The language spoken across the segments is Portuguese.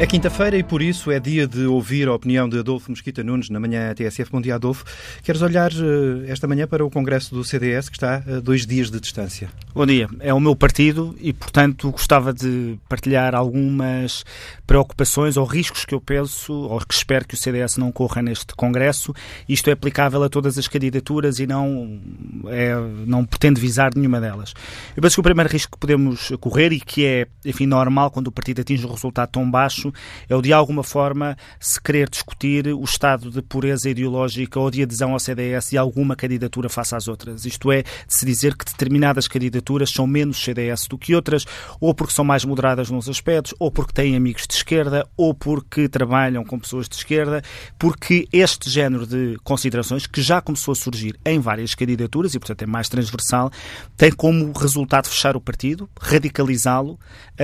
É quinta-feira e por isso é dia de ouvir a opinião de Adolfo Mesquita Nunes na manhã TSF. Bom dia, Adolfo. Queres olhar eh, esta manhã para o Congresso do CDS que está a dois dias de distância? Bom dia. É o meu partido e, portanto, gostava de partilhar algumas preocupações ou riscos que eu penso ou que espero que o CDS não corra neste Congresso. Isto é aplicável a todas as candidaturas e não, é, não pretende visar nenhuma delas. Eu penso que o primeiro risco que podemos correr e que é, enfim, normal quando o partido atinge um resultado tão baixo é o de alguma forma se querer discutir o estado de pureza ideológica ou de adesão ao CDS de alguma candidatura face às outras. Isto é, de se dizer que determinadas candidaturas são menos CDS do que outras, ou porque são mais moderadas nos aspectos, ou porque têm amigos de esquerda, ou porque trabalham com pessoas de esquerda, porque este género de considerações, que já começou a surgir em várias candidaturas e, portanto, é mais transversal, tem como resultado fechar o partido, radicalizá-lo,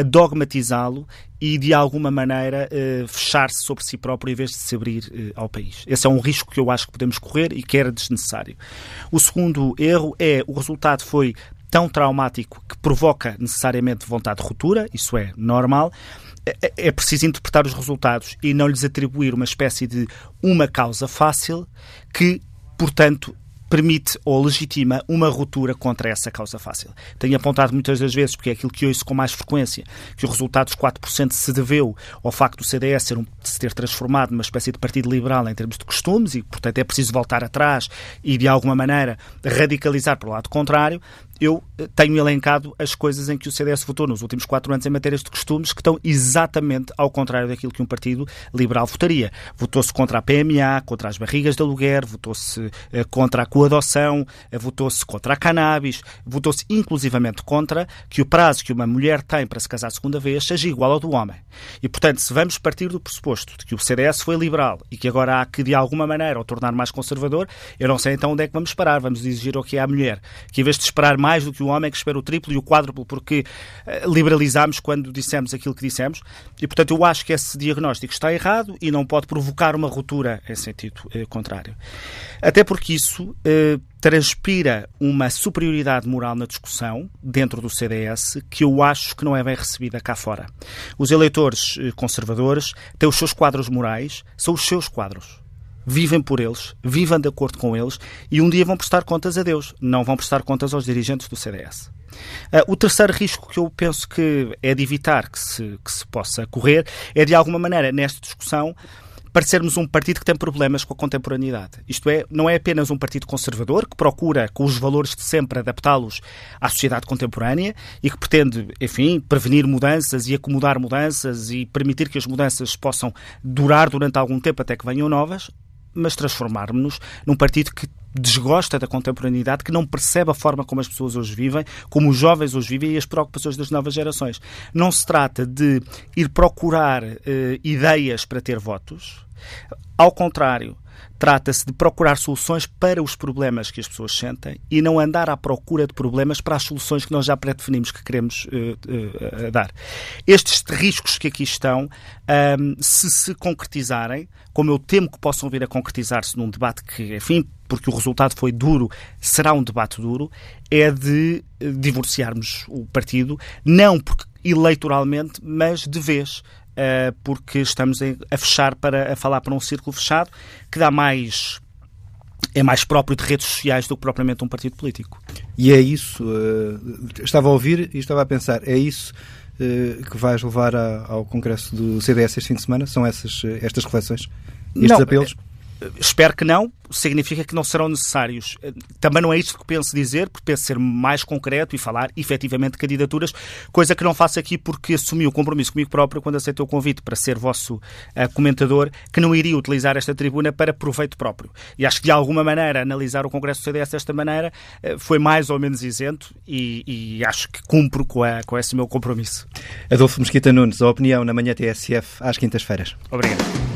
dogmatizá-lo e, de alguma maneira, uh, fechar-se sobre si próprio em vez de se abrir uh, ao país. Esse é um risco que eu acho que podemos correr e que era desnecessário. O segundo erro é o resultado foi tão traumático que provoca necessariamente vontade de ruptura, isso é normal. É, é, é preciso interpretar os resultados e não lhes atribuir uma espécie de uma causa fácil que, portanto, permite ou legitima uma ruptura contra essa causa fácil. Tenho apontado muitas das vezes, porque é aquilo que ouço com mais frequência, que o resultado dos 4% se deveu ao facto do CDS ser um, se ter transformado numa espécie de partido liberal em termos de costumes e, portanto, é preciso voltar atrás e, de alguma maneira, radicalizar para o lado contrário eu eh, tenho elencado as coisas em que o CDS votou nos últimos quatro anos em matérias de costumes que estão exatamente ao contrário daquilo que um partido liberal votaria. Votou-se contra a PMA, contra as barrigas de aluguer, votou-se eh, contra a coadoção, eh, votou-se contra a cannabis, votou-se inclusivamente contra que o prazo que uma mulher tem para se casar a segunda vez seja igual ao do homem. E, portanto, se vamos partir do pressuposto de que o CDS foi liberal e que agora há que, de alguma maneira, o tornar mais conservador, eu não sei então onde é que vamos parar. Vamos exigir o que é à mulher, que em vez de esperar mais do que o homem que espera o triplo e o quádruplo, porque uh, liberalizámos quando dissemos aquilo que dissemos. E, portanto, eu acho que esse diagnóstico está errado e não pode provocar uma ruptura em sentido uh, contrário. Até porque isso uh, transpira uma superioridade moral na discussão dentro do CDS que eu acho que não é bem recebida cá fora. Os eleitores conservadores têm os seus quadros morais, são os seus quadros vivem por eles, vivam de acordo com eles e um dia vão prestar contas a Deus, não vão prestar contas aos dirigentes do CDS. Uh, o terceiro risco que eu penso que é de evitar que se, que se possa correr é, de alguma maneira, nesta discussão, parecermos um partido que tem problemas com a contemporaneidade. Isto é, não é apenas um partido conservador que procura, com os valores de sempre, adaptá-los à sociedade contemporânea e que pretende, enfim, prevenir mudanças e acomodar mudanças e permitir que as mudanças possam durar durante algum tempo até que venham novas mas transformarmos-nos num partido que desgosta da contemporaneidade, que não percebe a forma como as pessoas hoje vivem, como os jovens hoje vivem e as preocupações das novas gerações. Não se trata de ir procurar uh, ideias para ter votos. Ao contrário, Trata-se de procurar soluções para os problemas que as pessoas sentem e não andar à procura de problemas para as soluções que nós já pré-definimos que queremos uh, uh, dar. Estes riscos que aqui estão, um, se se concretizarem, como eu temo que possam vir a concretizar-se num debate que, enfim, porque o resultado foi duro, será um debate duro, é de divorciarmos o partido, não porque eleitoralmente, mas de vez. Uh, porque estamos a fechar para a falar para um círculo fechado que dá mais é mais próprio de redes sociais do que propriamente um partido político. E é isso, uh, estava a ouvir e estava a pensar, é isso uh, que vais levar ao Congresso do CDS este fim de semana? São essas, estas reflexões? Estes Não, apelos? Espero que não, significa que não serão necessários. Também não é isto que penso dizer, porque penso ser mais concreto e falar efetivamente de candidaturas, coisa que não faço aqui porque assumi o compromisso comigo próprio quando aceitei o convite para ser vosso uh, comentador, que não iria utilizar esta tribuna para proveito próprio. E acho que de alguma maneira analisar o Congresso do CDS desta maneira uh, foi mais ou menos isento e, e, acho que cumpro com, a, com esse meu compromisso. Adolfo Mesquita Nunes, a opinião na manhã TSF às quintas-feiras. Obrigado.